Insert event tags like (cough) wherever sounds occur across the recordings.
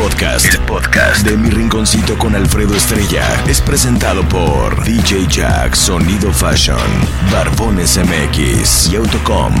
Podcast, el podcast de Mi Rinconcito con Alfredo Estrella es presentado por DJ Jack Sonido Fashion, Barbones MX y Autocom.mx.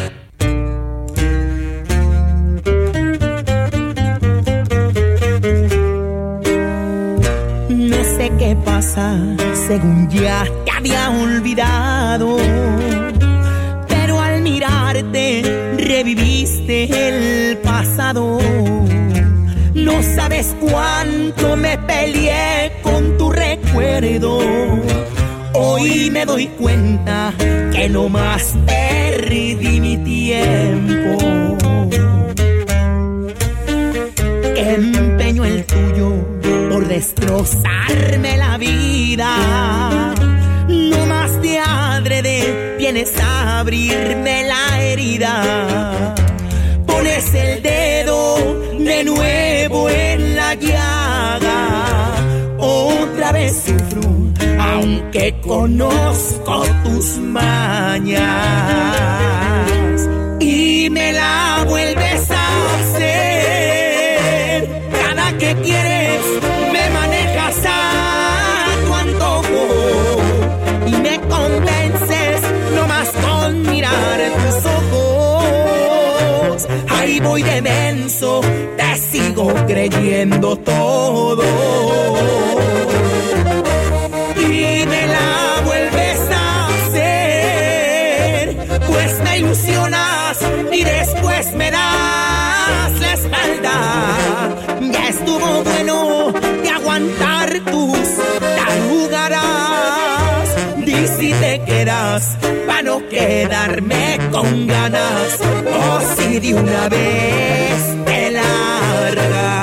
Según ya te había olvidado. Pero al mirarte, reviviste el pasado. No sabes cuánto me peleé con tu recuerdo. Hoy me doy cuenta que no más perdí mi tiempo. Empeño el tuyo por destrozarme la vida. No más de adrede vienes a abrirme la herida. Pones el dedo de nuevo en la llaga. Otra vez sufro, aunque conozco tus mañas. Y me la vuelves a hacer. Cada que quieres Ahí voy de menso, te sigo creyendo todo. Y me la vuelves a hacer, pues me ilusionas y después me das la espalda. Te quedas para no quedarme con ganas. O si de una vez te largas.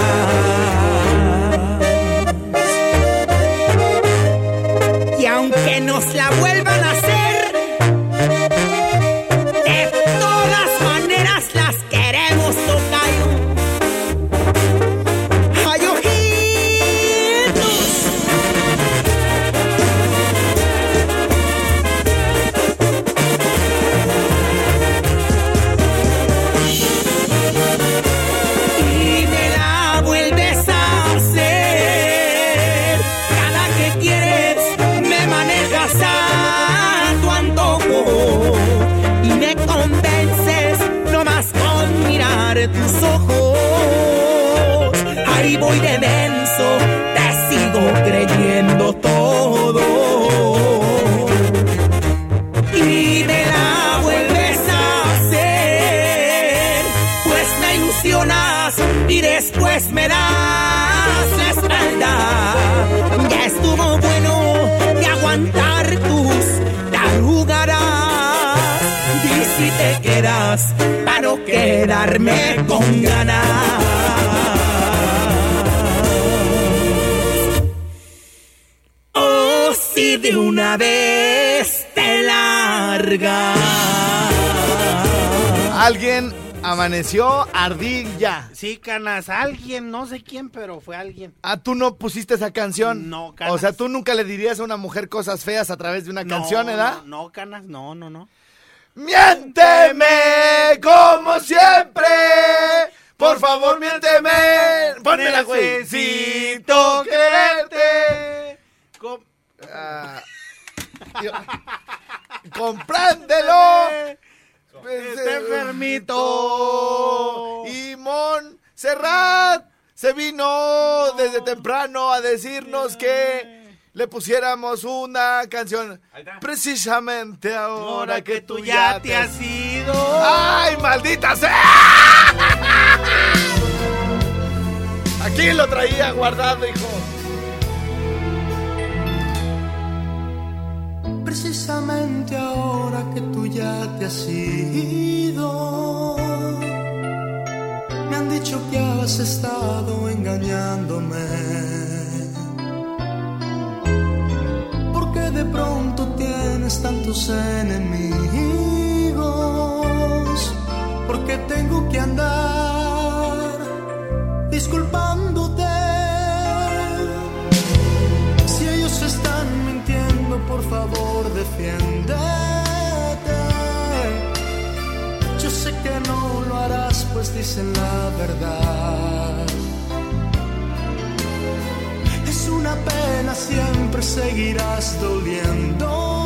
Quedarme con ganas. Oh, si de una vez te largas. Alguien amaneció ardilla. Sí, canas, alguien, no sé quién, pero fue alguien. Ah, tú no pusiste esa canción. No, canas. O sea, tú nunca le dirías a una mujer cosas feas a través de una No, canción, ¿verdad? No, no, canas, no, no, no. Miénteme como siempre. Por favor, miénteme. Pónmela, güey. Necesito quererte. Com- Ah, yo-. Este enfermito. Y Montserrat se vino desde temprano a decirnos que le pusiéramos una canción. Precisamente ahora que tú ya te has ido. ¡Ay, maldita sea! Aquí lo traía guardado, hijo. Precisamente ahora que tú ya te has ido, me han dicho que has estado engañándome. Tantos enemigos, porque tengo que andar disculpándote. Si ellos están mintiendo, por favor, defiéndete. Yo sé que no lo harás, pues dicen la verdad. Es una pena, siempre seguirás doliéndome.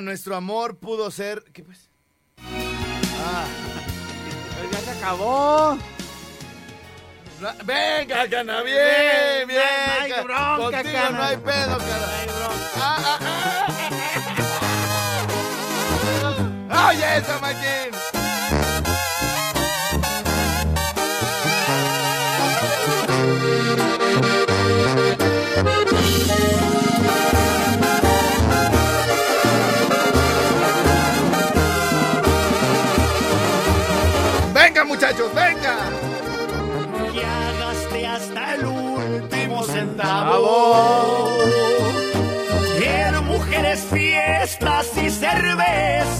Nuestro amor pudo ser. ¿Qué pues? Pues ya se acabó. Venga, cana, bien, Bien, bien. no hay ca- bronca, Contigo cana. no hay pedo, cara. Ay, bro. Ah, ah, ah. (laughs) Oye, esa máquina. Quiero mujeres, fiestas y cervezas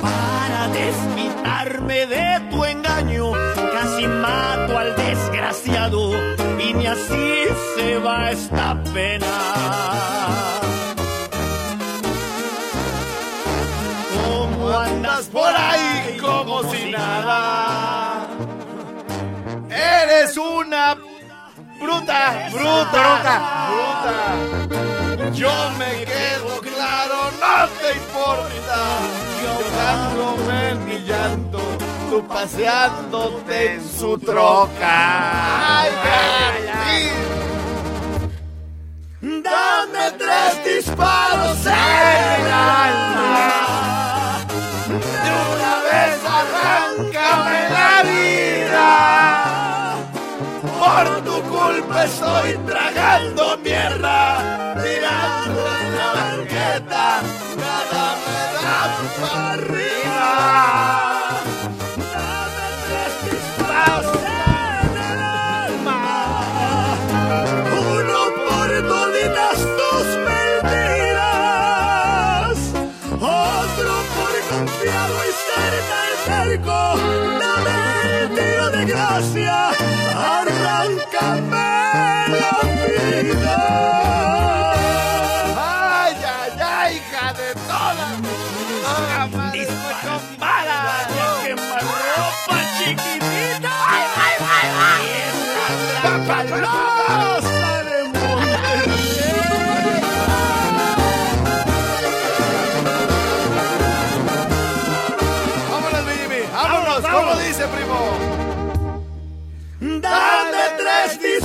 para desquitarme de tu engaño. Casi mato al desgraciado y ni así se va esta pena. ¿Cómo andas por ahí como si nada. Eres una bruta, bruta, bruta. Yo me quedo claro, no te importa. Llorándome en mi llanto, tú paseándote en su troca. Ay, ay, ay. Dame tres disparos en el alma. De una vez arráncame la vida. Por tu culpa estoy tragando mierda, tirando en la banqueta, nada me da para arriba.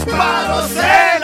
Tres disparos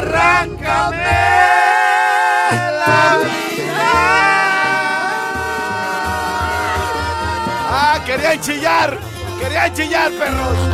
Arráncame la vida. Ah, querían chillar. Querían chillar, perros.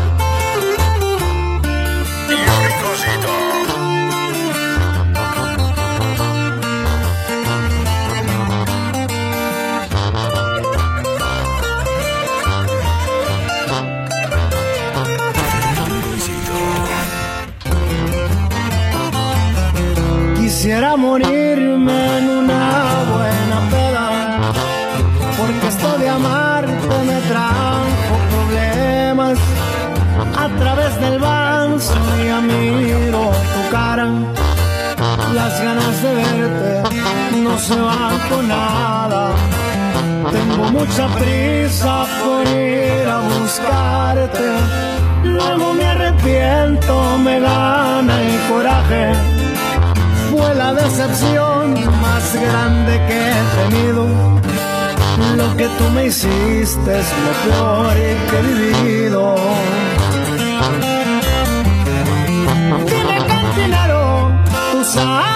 Miro tu cara, las ganas de verte no se van con nada. Tengo mucha prisa por ir a buscarte, luego me arrepiento, me gana el coraje fue la decepción más grande que he tenido. Lo que tú me hiciste es lo peor que he vivido. Tú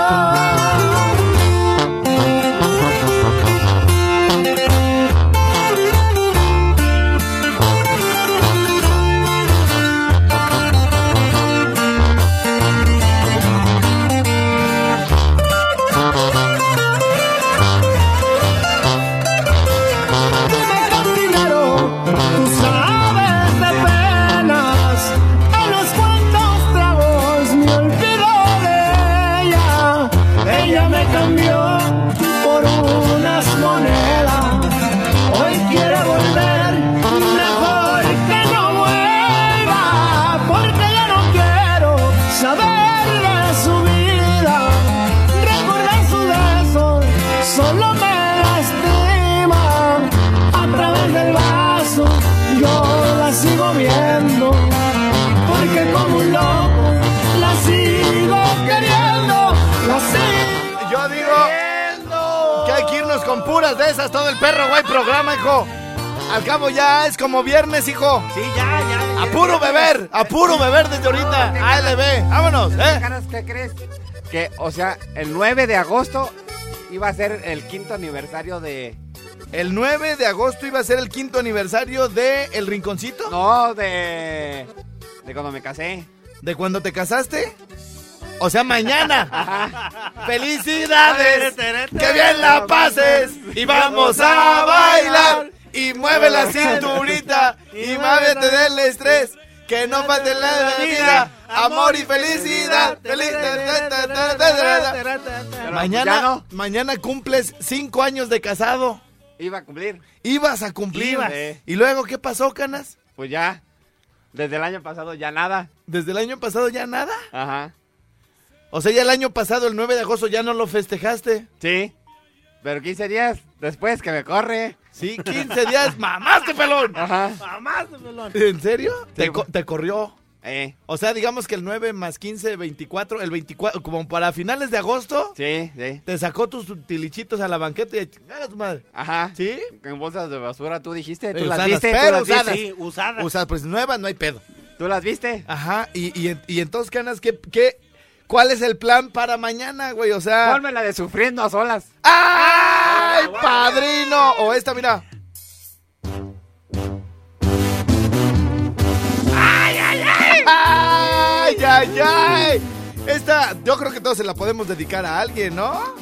Con puras de esas todo el perro, güey, programa, hijo. Al cabo ya es como viernes, hijo. Sí, ya, ya. A puro beber, a puro beber desde ahorita. ALB, vámonos, ¿eh? ¿Qué crees? Que, o sea, el 9 de agosto iba a ser el quinto aniversario de... El 9 de agosto iba a ser el quinto aniversario de El Rinconcito. No, de... De cuando me casé. ¿De cuando te casaste? O sea, mañana. (laughs) ¡Felicidades! ¡Que bien la pases! Y vamos a bailar. Y mueve la cinturita. Y muévete del estrés. Que no falte la vida. Amor y felicidad. Mañana, no. mañana cumples cinco años de casado. Iba a cumplir. Ibas a cumplir. Ibas. ¿Y luego qué pasó, Canas? Pues ya. Desde el año pasado ya nada. ¿Desde el año pasado ya nada? Ajá. O sea, ya el año pasado, el 9 de agosto, ya no lo festejaste. Sí. Pero 15 días después que me corre. Sí, 15 días, mamaste, pelón. Ajá. Mamás de melón. ¿En serio? Te, Sí. co- te corrió. Eh. O sea, digamos que el 9 más 15, 24, el 24, como para finales de agosto, Sí, sí. te sacó tus tilichitos a la banqueta y a tu madre. Ajá. ¿Sí? En bolsas de basura, tú dijiste. Eh, ¿Tú las usadas, viste? ¿Tú pero las usadas. viste? Sí, usada. O sea, pues nuevas no hay pedo. ¿Tú las viste? Ajá, y, y, y entonces, Canas, ¿qué, qué, ¿cuál es el plan para mañana, güey? O sea... Ponme la de sufriendo a solas. ¡Ay, padrino! O esta, mira. ¡Ay, ay, ay! ¡Ay, ay, ay! Esta, yo creo que todos se la podemos dedicar a alguien, ¿no?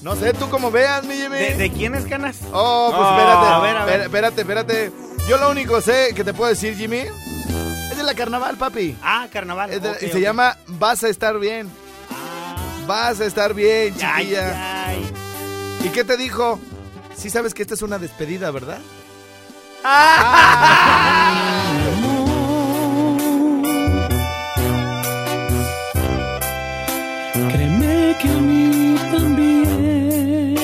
No sé, tú como veas, mi Jimmy. ¿De, de quién es canas? Oh, pues No, espérate. a ver, a ver. Espérate, espérate. Yo lo único sé que te puedo decir, Jimmy, es de la carnaval, papi. Ah, carnaval. Es de- ok, y ok. se llama Vas a estar bien. Ah, Vas a estar bien, ay, chiquilla. ay. ¿Y qué te dijo? Sí sabes que esta es una despedida, ¿verdad? (laughs) Créeme que a mí también.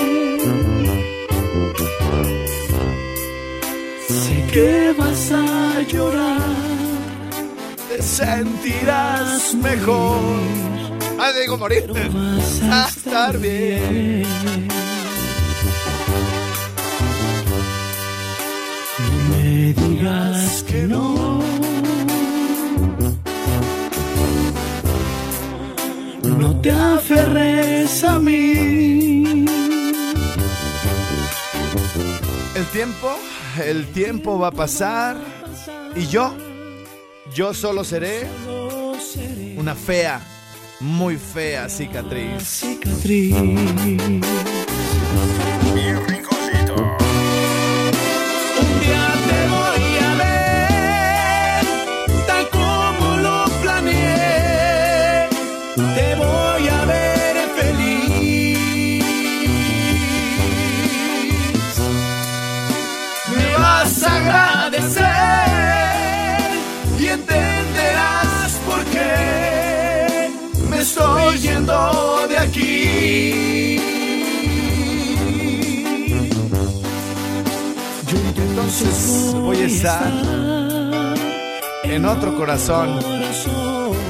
Sé que vas a llorar. Te sentirás mejor. Ah, digo morir. A estar bien. No me digas que no. No te aferres a mí. El tiempo, el tiempo va a pasar. Y yo, yo solo seré una fea, muy fea cicatriz. Voy a estar en otro corazón,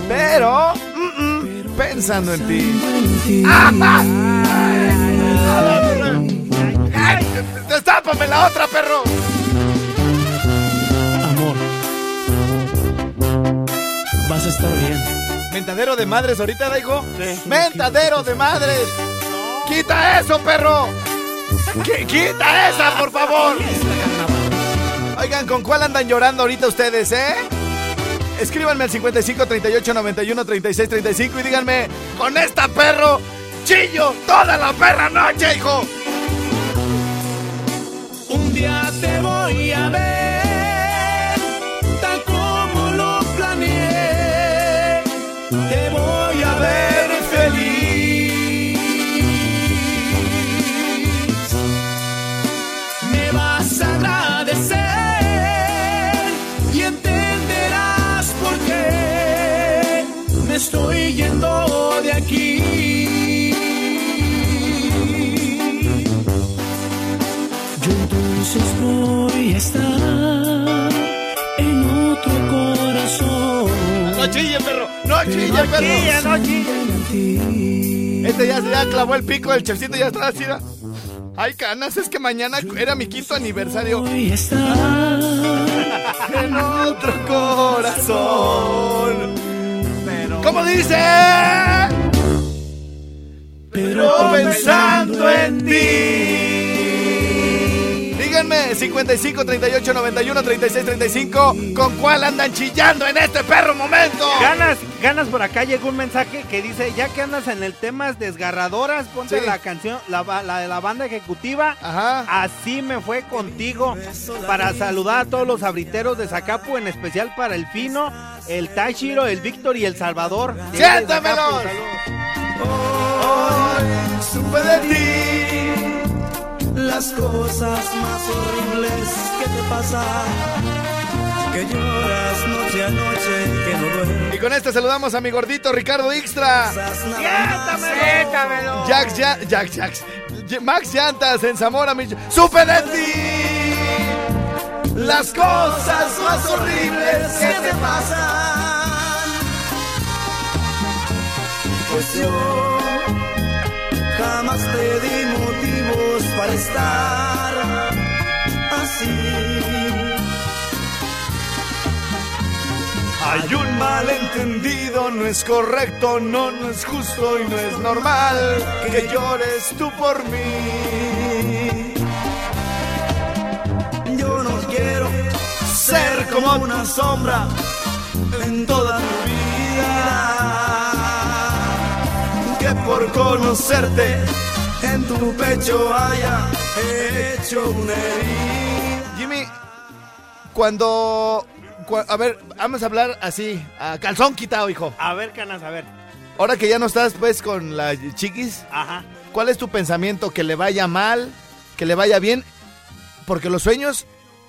pero mm, mm, pensando en ti. ¡Destápame la otra, perro! Amor, vas a estar bien. ¿Mentadero de madres ahorita, hijo? Sí. ¡Mentadero de madres! ¡Quita eso, perro! Qui- ¡Quita esa, por favor! Oigan, ¿con cuál andan llorando ahorita ustedes, eh? Escríbanme al 55 38 91 36 35 y díganme, con esta perro, chillo toda la perra noche, hijo. Entonces voy a estar en otro corazón. No chille, perro. No chille, perro. chille, no chille. Este ya, ya clavó el pico, el chefcito ya está así. ¿no? Ay, canas, es que mañana era mi quinto aniversario. Voy a estar En otro corazón. ¿Cómo dice? Pero pensando en ti. Díganme, 55 38 91 36 35, ¿con cuál andan chillando en este perro momento? Ganas, ganas por acá llegó un mensaje que dice, ya que andas en el temas desgarradoras, ponte Sí. la canción, la, la de la banda ejecutiva, Ajá. así me fue contigo, para saludar a todos los abriteros de Zacapu, en especial para el Fino, el Tashiro, el Víctor y el Salvador. ¡Siéntamelos! Supe de ti. Las cosas más horribles que te pasan. Que lloras noche a noche, que no duermes. Y con este saludamos a mi gordito Ricardo Ixtra. ¡Siéntamelo! Jax, ya, Jax, Max Llantas en Zamora, mi... ¡Supe de ti! Las cosas más horribles que te pasan. Pues yo jamás te di para estar así. Hay un malentendido, no es correcto, no, no es justo y no es normal que llores tú por mí. Yo no quiero ser como una sombra en toda mi vida. Que por conocerte en tu pecho haya hecho una herida. Jimmy, cuando... cua- a ver, vamos a hablar así, a calzón quitado, hijo. A ver, Canas, a ver. Ahora que ya no estás pues con la chiquis, Ajá. ¿cuál es tu pensamiento? ¿Que le vaya mal? ¿Que le vaya bien? Porque los sueños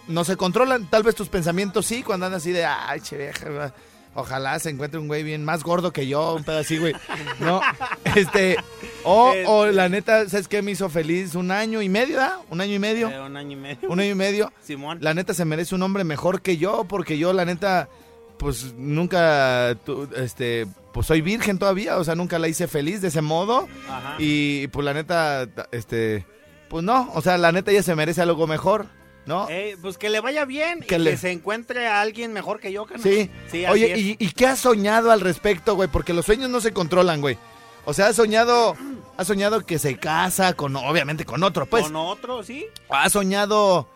no se controlan. Tal vez tus pensamientos sí, cuando andas así de, ay, che vieja, va, ojalá se encuentre un güey bien más gordo que yo, un pedo así, güey. No, (laughs) este, o, o la neta, ¿sabes qué me hizo feliz? Un año y medio, ¿da? Un año y medio. Eh, un año y medio. Un año y medio. Simón. La neta se merece un hombre mejor que yo, porque yo, la neta, pues nunca, este, pues soy virgen todavía, o sea, nunca la hice feliz de ese modo. Ajá. Y pues la neta, este, pues no, o sea, la neta ella se merece algo mejor, ¿no? Eh, pues que le vaya bien Que y le- que se encuentre a alguien mejor que yo. Sí. Sí, Oye. ¿y, ¿y qué has soñado al respecto, güey? Porque los sueños no se controlan, güey. O sea, has soñado, has soñado que se casa con, obviamente con otro, pues. Con otro, sí. Has soñado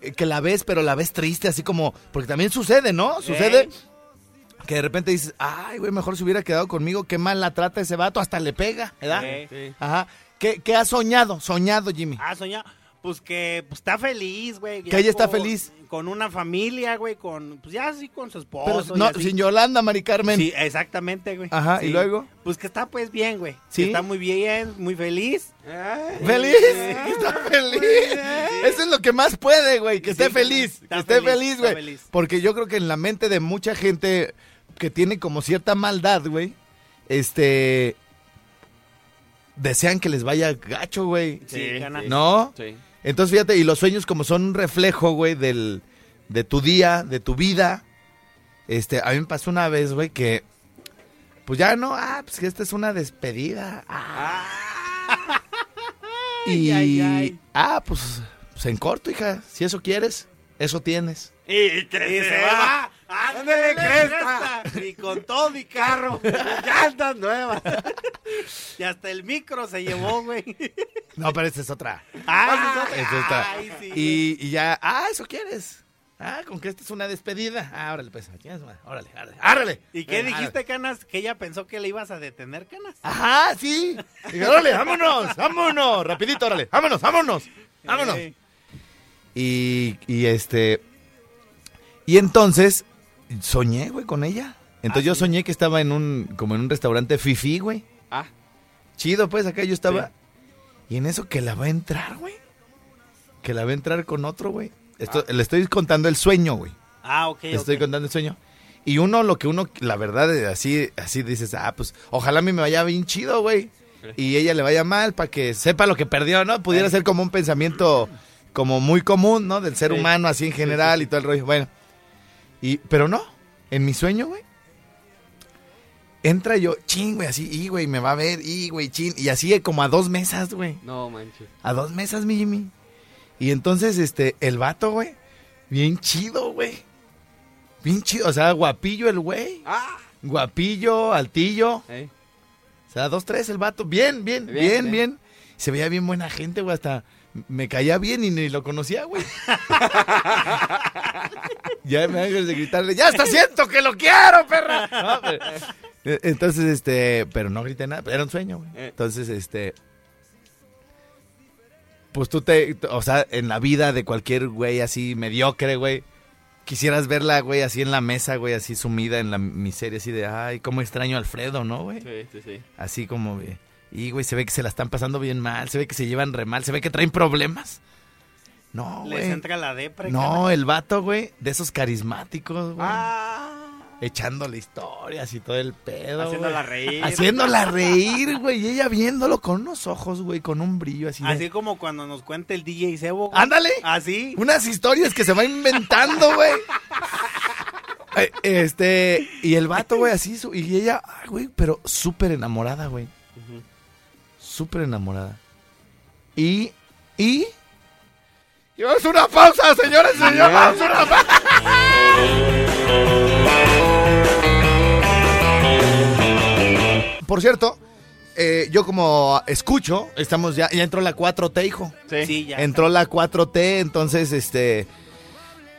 eh, que la ves, pero la ves triste, así como, porque también sucede, ¿no? Sucede Ey. que de repente dices, ay, güey, mejor se hubiera quedado conmigo, qué mal la trata ese vato, hasta le pega, ¿verdad? Sí. Ajá. ¿Qué, qué has soñado? Soñado, Jimmy. Ah, soñado. Pues que pues, está feliz, güey. Que ella está feliz. Con una familia, güey, con, pues ya así con su esposo. pero no, así. sin Yolanda, Mari Carmen. Sí, exactamente, güey. Ajá, ¿y Sí. luego? Pues que está pues bien, güey. Sí. Que Está muy bien, muy feliz. ¿Feliz? (laughs) Está feliz. Eso es lo que más puede, güey, que esté Sí, feliz. está Que esté feliz, güey. feliz. Porque yo creo que en la mente de mucha gente que tiene como cierta maldad, güey, este... Desean que les vaya gacho, güey. Sí, gana. ¿No? Sí. Entonces, fíjate, y los sueños como son un reflejo, güey, del, de tu día, de tu vida. Este, a mí me pasó una vez, güey, que, pues ya no, ah, pues que esta es una despedida. Ah. (laughs) y, ay, ay. ah, pues, pues en corto, hija, si eso quieres, eso tienes. Y que se, va. ¡Ándale, cresta! Y con todo mi carro. (laughs) Llantas nuevas. y hasta el micro se llevó, güey. No, pero esta es otra. Ah, Esta es otra. Ay, sí. Y, y ya, ah, eso quieres. Ah, con que esta es una despedida. Ah, órale, pues, aquí es, órale, órale, órale. ¿Y qué Órale. dijiste, Canas? Que ella pensó que le ibas a detener, Canas. Ajá, sí. Dije, órale, vámonos, vámonos. Rapidito, órale, vámonos, vámonos. Vámonos. Y, y este. Y entonces soñé, güey, con ella. Entonces yo soñé que estaba en un, como en un restaurante fifi, güey. Ah. Chido, pues acá yo estaba. Y en eso que la va a entrar, güey. Que la va a entrar con otro, güey. Esto, Le estoy contando el sueño, güey. Ah, ok. Le estoy contando el sueño. Y uno, lo que uno, la verdad, eh, así, así dices, ah, pues, ojalá a mí me vaya bien chido, güey. Y ella le vaya mal para que sepa lo que perdió, ¿no? Pudiera ser como un pensamiento como muy común, ¿no? Del ser Sí. humano, así en general y todo el rollo. Bueno, y, pero no, en mi sueño, güey. Entra yo, ching, güey, así, y, güey, me va a ver, y, güey, chin. Y así como a dos mesas, güey. No manches. A dos mesas, mi Jimmy. Y entonces, este, el vato, güey, bien chido, güey. Bien chido, o sea, guapillo el güey. Ah. Guapillo, altillo. Ey. O sea, dos, tres el vato. Bien, bien, bien, Bien, bien. bien. Se veía bien buena gente, güey. Hasta me caía bien y ni lo conocía, güey. (laughs) ya me hagas de gritarle, ya hasta siento que lo quiero, perra. No, pero- eh, entonces, este, pero no grité nada, era un sueño, güey. Eh. Entonces, este, pues tú te, o sea, en la vida de cualquier güey así mediocre, güey, quisieras verla, güey, así en la mesa, güey, así sumida en la miseria, así de, ay, cómo extraño a Alfredo, ¿no, güey? Sí, sí, sí. Así como, de, y güey, se ve que se la están pasando bien mal, se ve que se llevan re mal, se ve que traen problemas. No, Les güey. entra la depre. No, el vato, güey, de esos carismáticos, güey. Ah, Echándole historias y todo el pedo. haciéndola reír. Haciéndola reír, güey. Y ella viéndolo con unos ojos, güey, con un brillo así. de- Así como cuando nos cuenta el DJ Sebo. güey. Ándale. Así. Unas historias que se va inventando, güey. Eh, Este, y el vato, güey, así, y ella, güey, pero súper enamorada, güey. Súper enamorada. Y, y... Y vamos a una pausa, señores y señores, vamos a una pausa. Por cierto, eh, yo como escucho, estamos ya, ya entró la 4T, hijo. Sí, ya. Entró la 4T, entonces, este...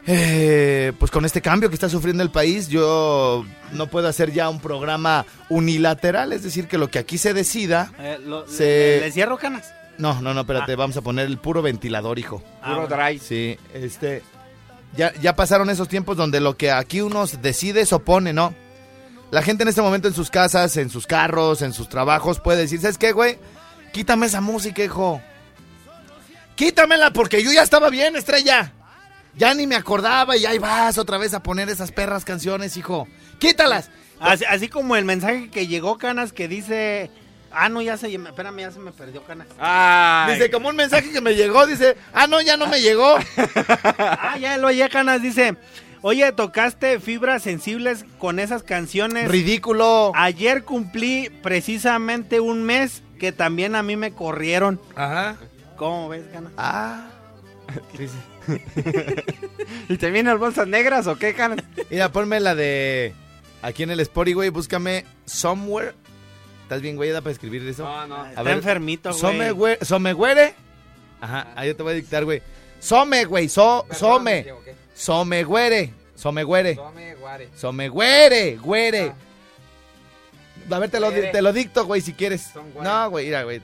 eh, pues con este cambio que está sufriendo el país, yo no puedo hacer ya un programa unilateral, es decir, que lo que aquí se decida... Eh, lo- Se- le, le cierro canas? No, no, no, espérate, vamos a poner el puro ventilador, hijo. Ah, Puro dry. Sí, este... Ya, ya pasaron esos tiempos donde lo que aquí uno decide se opone, ¿no? La gente en este momento en sus casas, en sus carros, en sus trabajos puede decir, ¿sabes qué, güey? Quítame esa música, hijo. Quítamela porque yo ya estaba bien, estrella. Ya ni me acordaba y ahí vas otra vez a poner esas perras canciones, hijo. Quítalas. Así, así como el mensaje que llegó canas que dice... Ah, no, ya se... Espérame, ya se me perdió canas. Ay. Dice, como un mensaje que me llegó, dice, ah, no, ya no me llegó. (laughs) Ah, ya lo oye, Canas, dice, oye, tocaste fibras sensibles con esas canciones. Ridículo. Ayer cumplí precisamente un mes que también a mí me corrieron. Ajá. ¿Cómo ves, Canas? Ah. (laughs) ¿Y te vienen bolsas negras o qué, canas? Mira, ponme la de. Aquí en el Spotify, güey, búscame Somewhere. ¿Estás bien, güey? ¿Da para escribir eso? No, no. Está ver, enfermito, güey. Somewhere. Somewhere. Ajá, ahí yo te voy a dictar, güey. Some, güey. So, some. Somewhere. Somewhere. Somewhere. Güere. A ver, te lo, Güere. te lo dicto, güey, si quieres. Somewhere. No, güey, mira, güey.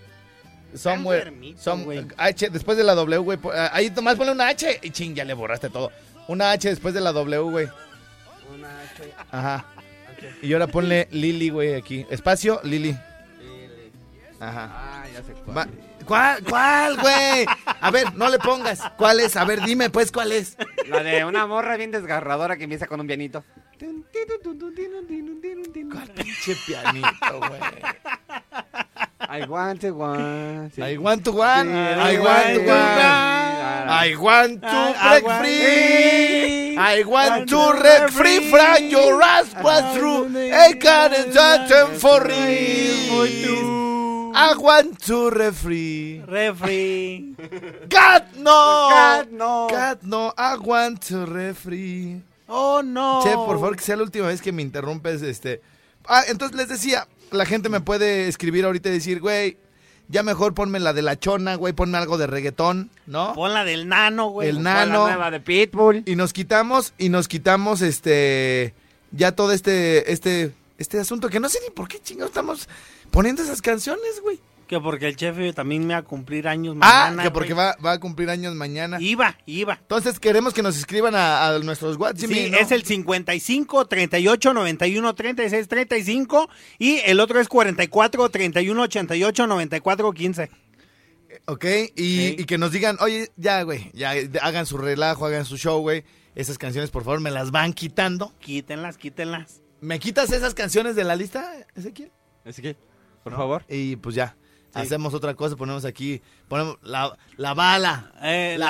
Some- güey. H, después de la W, güey. ah, Ahí nomás ponle una H. Y ching, ya le borraste todo. Una H después de la W, güey. Ajá. Y ahora ponle Lili, güey, aquí. Espacio, Lili. Ajá. Ah, ya sé cuál. Va- ¿Cuál, cuál, güey? A ver, no le pongas. ¿Cuál es? A ver, dime, pues, ¿cuál es? La de una morra bien desgarradora que empieza con un pianito. ¿Cuál pinche pianito, güey? I want to want. I want to one. Sí, I want to one. I want to break want- free. I want to break free from your ass was through. I can't touch for free. I want to refree. Refri. God no. God, no. God no. I want to refree. Oh, no. Che, por favor, que sea la última vez que me interrumpes, este. Ah, entonces les decía, la gente me puede escribir ahorita y decir, güey, ya mejor ponme la de la chona, güey, ponme algo de reggaetón, ¿no? Pon la del nano, güey. El la nano. nueva de Pitbull. Y nos quitamos, y nos quitamos, este, ya todo este, este, este asunto que no sé ni por qué chingados estamos poniendo esas canciones, güey. Que porque el chef también me va a cumplir años Ah, mañana. que porque va, va a cumplir años mañana. Iba, iba. Entonces queremos que nos escriban a, a nuestros WhatsApp. Sí, es el 55 38 91 36 35 y el otro es 44 31 88 94 15. Ok, y, Sí. y que nos digan, oye, ya, güey, ya hagan su relajo, hagan su show, güey. Esas canciones, por favor, me las van quitando. Quítenlas, quítenlas. ¿Me quitas esas canciones de la lista, Ezequiel? Que, por favor. Y pues ya. Hacemos otra cosa, ponemos aquí, ponemos la, bala. La,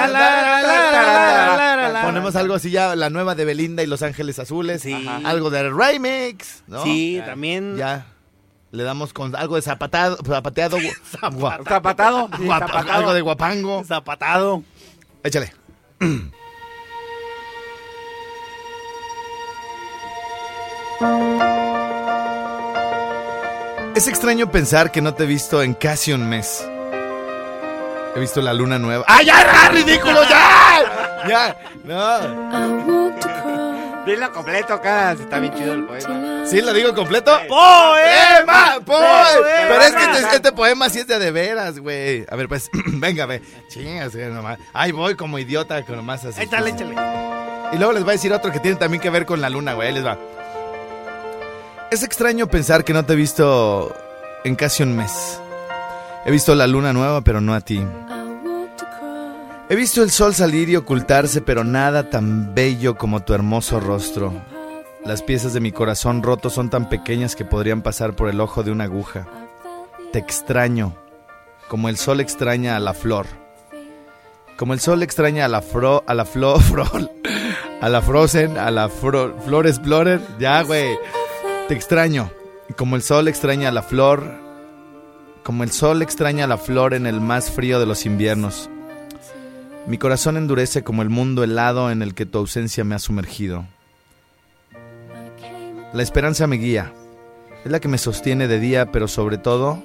bala. Ponemos algo así ya, la nueva de Belinda y Los Ángeles Azules. Algo de remix, ¿no? Sí, también. Ya. Le damos con algo de zapatado, zapateado. zapatado. Zapatado. Algo de guapango. Zapatado. Échale. Es extraño pensar que no te he visto en casi un mes. He visto la luna nueva. ¡Ah, ya, ya, ridículo, ya! Ya, no. Dilo completo, cara. Está bien chido el poema. ¿Sí lo digo completo? ¡Poema! ¡Poema! ¡Poema! Pero es que este, este poema sí es de de veras, güey. A ver, pues, (clears throat) venga, ve. Chingas, nomás. Ahí voy como idiota, con nomás así. Échale, échale. Y luego les voy a decir otro que tiene también que ver con la luna, güey. Ahí les va. Es extraño pensar que no te he visto en casi un mes. He visto la luna nueva, pero no a ti. He visto el sol salir y ocultarse, pero nada tan bello como tu hermoso rostro. Las piezas de mi corazón roto son tan pequeñas que podrían pasar por el ojo de una aguja. Te extraño, como el sol extraña a la flor. Como el sol extraña a la fro, a la flo, (laughs) fro- a la Frozen, a la fro- Flor Explorer. Ya, güey. Te extraño. Como el sol extraña a la flor. Como el sol extraña a la flor en el más frío de los inviernos. Mi corazón endurece como el mundo helado en el que tu ausencia me ha sumergido. La esperanza me guía. Es la que me sostiene de día, pero sobre todo,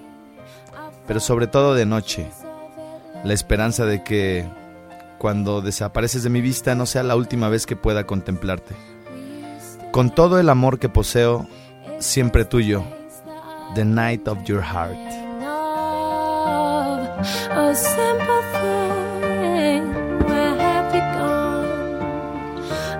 pero sobre todo de noche. La esperanza de que cuando desapareces de mi vista no sea la última vez que pueda contemplarte. Con todo el amor que poseo, siempre tuyo. The night of your heart. A simple thing, where have you gone?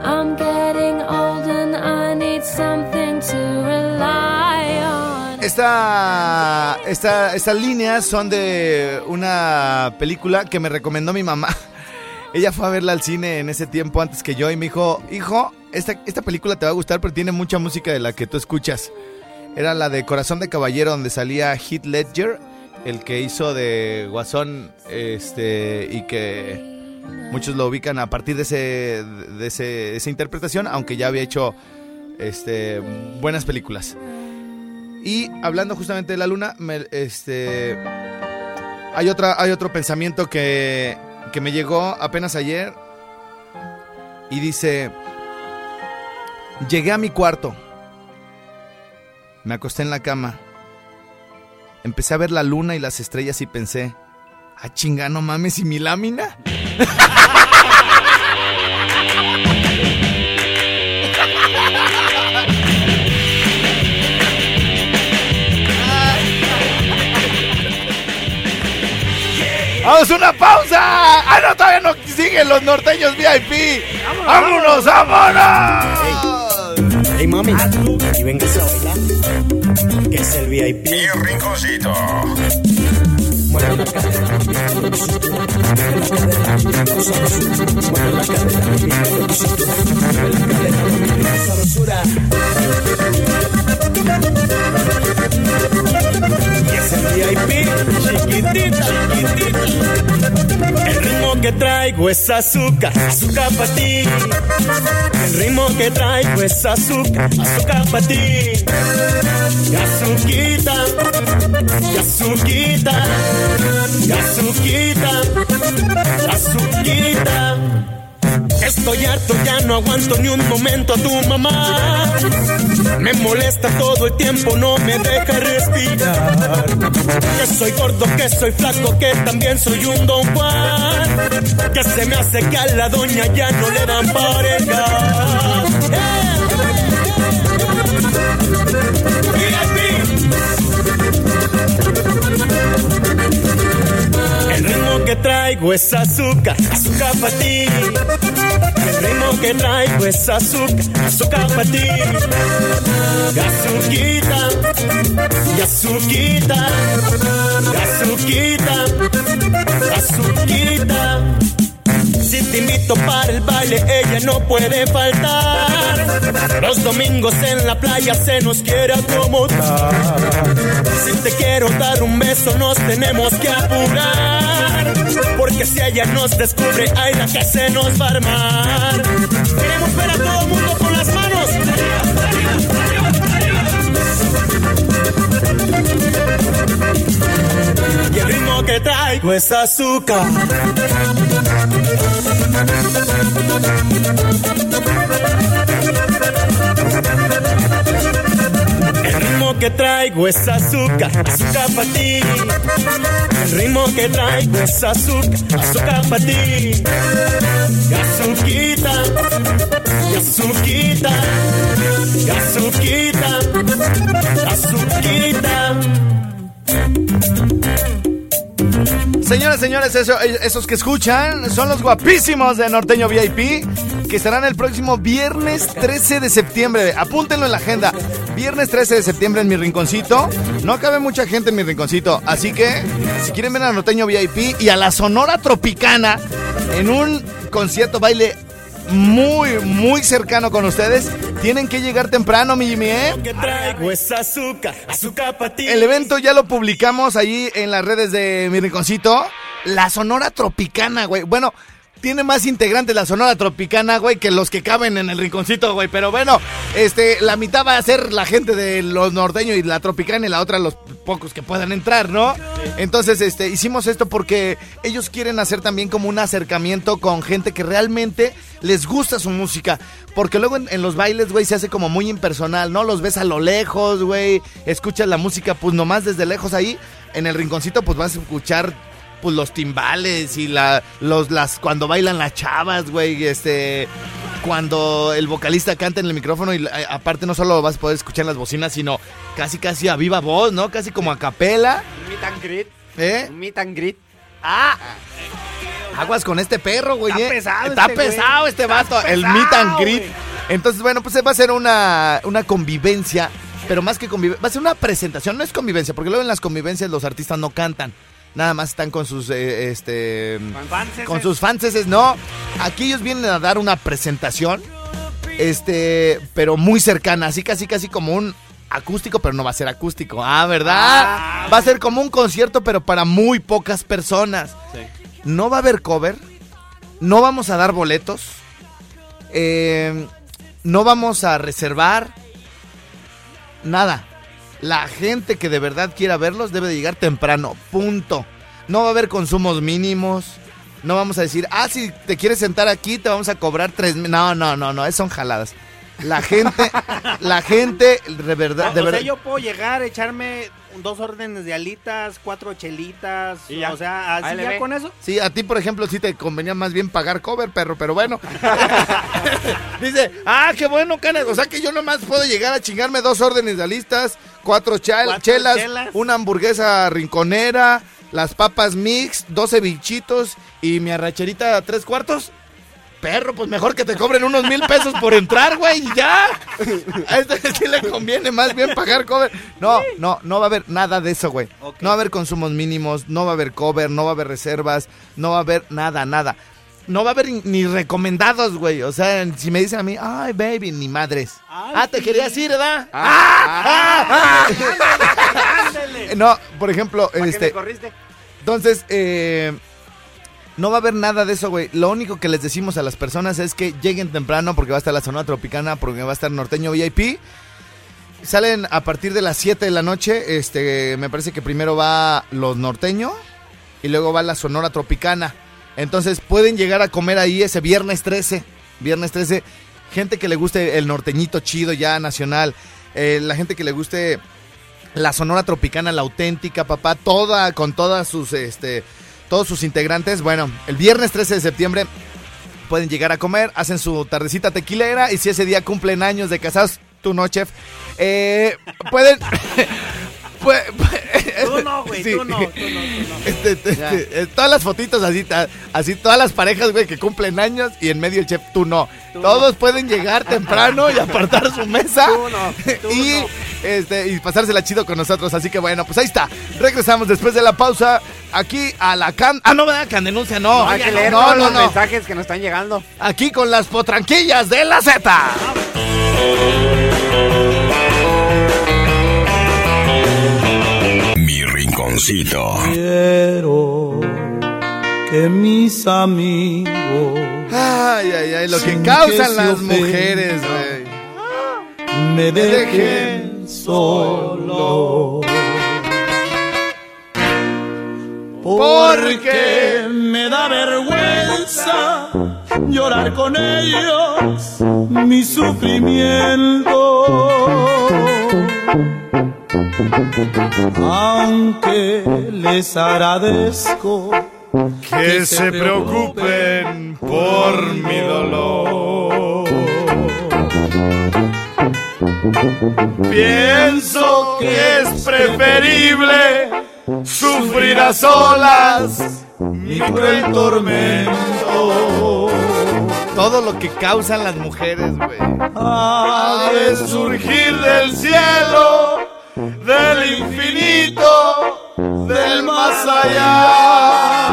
I'm getting old and I need something to rely on. Esta, esta, estas líneas son de una película que me recomendó mi mamá. (laughs) Ella fue a verla al cine en ese tiempo antes que yo y me dijo, hijo, esta, esta película te va a gustar, pero tiene mucha música de la que tú escuchas. Era la de Corazón de Caballero, donde salía Heath Ledger, el que hizo de Guasón, este, y que muchos lo ubican a partir de, ese, de ese- esa interpretación, aunque ya había hecho este, buenas películas. Y hablando justamente de la luna, este, hay, otra, hay otro pensamiento que, que me llegó apenas ayer y dice, llegué a mi cuarto, me acosté en la cama, empecé a ver la luna y las estrellas y pensé, ah chinga, no mames, ¿y mi lámina? ¡Vamos una pausa! ¡Ah, no, todavía no siguen los norteños VIP! ¡Vámonos, vámonos! Hey mami, y véngase a bailar. Que es el VIP. Mi rinconcito. Mueve la cadera, mueve la cintura, mueve la cadera, mueve la cadera, mueve la cintura, mueve la cadera, mueve la sabrosura. Y es el VIP, chiquitita, chiquitita. Que traigo es azúcar, azúcar para ti. El ritmo que traigo es azúcar, azúcar para ti. Azuquita, azuquita, azuquita, azuquita. Estoy harto, ya no aguanto ni un momento a tu mamá. Me molesta todo el tiempo, no me deja respirar. Que soy gordo, que soy flaco, que también soy un don Juan. Que se me hace que a la doña ya no le dan pareja. El ritmo que traigo es azúcar, azúcar para ti. El ritmo que traigo es azúcar, azúcar para ti. Azuquita, azuquita, azuquita, azuquita. Si te invito para el baile, ella no puede faltar. Los domingos en la playa se nos quiere acomodar. Si te quiero dar un beso, nos tenemos que apurar. Porque si ella nos descubre, ay, la que se nos va a armar. Queremos ver a todo el mundo con las manos. Y el ritmo que traigo es azúcar. Que traigo es azúcar, azúcar para ti. El ritmo que traigo es azúcar, azúcar para ti. Azuquita, azuquita, azuquita, azuquita. Señoras, señores, eso- esos que escuchan son los guapísimos de Norteño VIP que estarán el próximo viernes 13 de septiembre. Apúntenlo en la agenda. Viernes 13 de septiembre en mi rinconcito. No cabe mucha gente en mi rinconcito. Así que, si quieren ver a Norteño VIP y a la Sonora Tropicana en un concierto baile muy, muy cercano con ustedes, tienen que llegar temprano, mi Jimmy, ¿eh? El evento ya lo publicamos ahí en las redes de mi rinconcito. La Sonora Tropicana, güey. Bueno, tiene más integrantes la Sonora Tropicana, güey, que los que caben en el rinconcito, güey. Pero bueno, este, la mitad va a ser la gente de los norteños y la Tropicana y la otra los pocos que puedan entrar, ¿no? Entonces, este, hicimos esto porque ellos quieren hacer también como un acercamiento con gente que realmente les gusta su música. Porque luego en, en los bailes, güey, se hace como muy impersonal, ¿no? Los ves a lo lejos, güey. Escuchas la música, pues nomás desde lejos ahí. En el rinconcito, pues vas a escuchar pues los timbales y la los las cuando bailan las chavas, güey, este cuando el vocalista canta en el micrófono y eh, aparte no solo vas a poder escuchar las bocinas, sino casi casi a viva voz, ¿no? Casi como a capela, meet and greet. ¿eh? Meet and greet. Ah. Aguas con este perro, güey. Está ¿eh? pesado Está este güey. pesado este vato, el meet and greet. güey. Entonces, bueno, pues va a ser una, una convivencia, pero más que convivencia, va a ser una presentación, no es convivencia, porque luego en las convivencias los artistas no cantan. Nada más están con sus, eh, este, con sus fanses, no. Aquí ellos vienen a dar una presentación, este, pero muy cercana, así casi casi como un acústico, pero no va a ser acústico. Ah, ¿verdad? va a ser como un concierto, pero para muy pocas personas. No va a haber cover, no vamos a dar boletos, eh, no vamos a reservar nada. La gente que de verdad quiera verlos debe de llegar temprano, punto. No va a haber consumos mínimos. No vamos a decir, ah, si te quieres sentar aquí, te vamos a cobrar tres mil. No, no, no, no, son jaladas. La gente, la gente, de verdad, de o verdad. sea, yo puedo llegar, echarme dos órdenes de alitas, cuatro chelitas, Y ya. o sea, así ya con eso. Sí, a ti, por ejemplo, sí te convenía más bien pagar cover, perro, pero bueno. (laughs) Dice, ah, qué bueno, canas. O sea que yo nomás puedo llegar a chingarme dos órdenes de alistas, cuatro, chal- Cuatro chelas, chelas. una hamburguesa rinconera, las papas mix, 12 bichitos y mi arracherita tres cuartos. Perro, pues mejor que te cobren unos mil pesos por entrar, güey, y ya. A este sí le conviene más bien pagar cover. No, no, no va a haber nada de eso, güey. No va a haber consumos mínimos, no va a haber cover, no va a haber reservas, no va a haber nada, nada. No va a haber ni recomendados, güey. O sea, si me dicen a mí, ay, baby, ni madres. Ay, ah, te sí. querías ir, ¿verdad? Ah, Ándale. No, por ejemplo, ¿Para este. me corriste? Entonces, eh, no va a haber nada de eso, güey. Lo único que les decimos a las personas es que lleguen temprano porque va a estar la zona tropicana, porque va a estar norteño VIP. Salen a partir de las 7 de la noche. Este, me parece que primero va los norteños y luego va la sonora tropicana. Entonces pueden llegar a comer ahí ese viernes 13. Viernes 13. Gente que le guste el norteñito chido ya nacional. eh, la gente que le guste la Sonora Tropicana, la auténtica, papá, toda, con todas sus, este, todos sus integrantes. Bueno, el viernes 13 de septiembre pueden llegar a comer, hacen su tardecita tequilera y si ese día cumplen años de casados, tú no, chef, eh, pueden... (laughs) pue- pue- (laughs) Tú no, güey, Sí. tú no, tú no, tú no. Este, este, este, eh, todas las fotitos así, así todas las parejas, güey, que cumplen años y en medio el chef, tú no. Tú Todos pueden llegar temprano y apartar su mesa. Tú no, tú y no. este, y pasársela chido con nosotros. Así que bueno, pues ahí está. Regresamos después de la pausa aquí a la can. Ah, no, ¿verdad? Can denuncia, no. No, hay que leer no, todos no, los no. mensajes que nos están llegando. Aquí con las potranquillas de la Z. Quiero que mis amigos Ay, ay, ay, lo que Sin causan que las ofenda. mujeres, güey. me dejen solo. Porque me da vergüenza llorar con ellos mi sufrimiento. Aunque les agradezco Que se preocupen por mi dolor. Pienso que es preferible sufrir a solas mi cruel tormento. Todo lo que causan las mujeres, güey. Ha de surgir del cielo, del infinito, del más allá.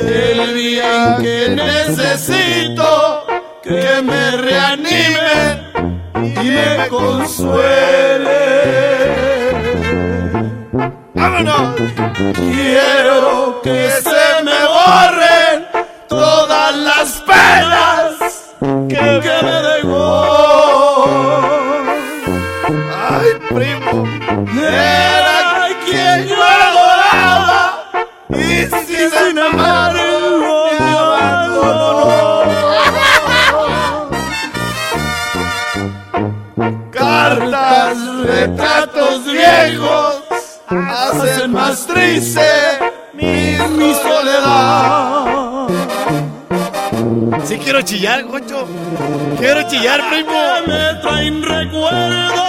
El día que necesito que me reanimen y me consuelen. ¡Vámonos! Quiero que se me borren mi, mi soledad. Si quiero chillar, Concho. Quiero chillar, primo. Me traen recuerdos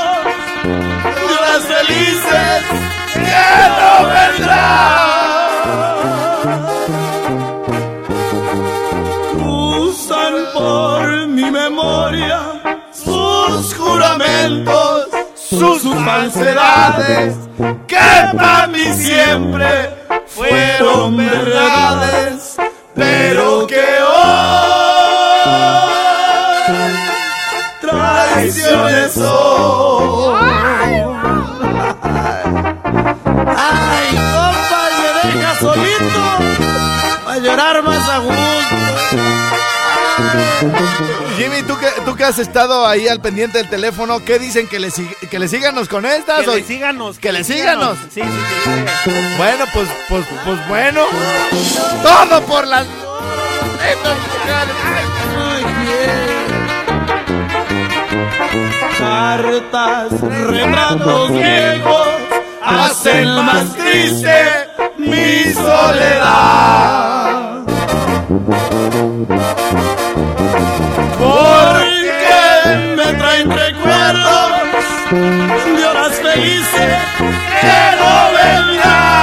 Jimmy, ¿tú que, tú que has estado ahí al pendiente del teléfono, ¿qué dicen? ¿Que le, sig- que le síganos con estas? Que o- le síganos. Que le síganos. Sí, sí, que le sigan. Bueno, pues, pues, pues bueno. Todo por las... Cartas, retratos viejos hacen más triste mi soledad. Recuerdos de horas felices que no vendrán.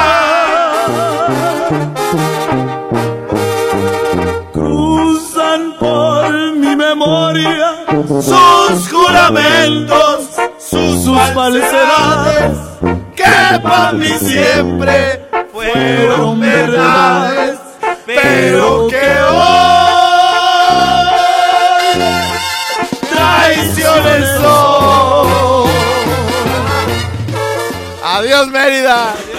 Cruzan por mi memoria sus juramentos, sus, falsedades, que para mí siempre fueron verdades, pero que Adiós, Mérida.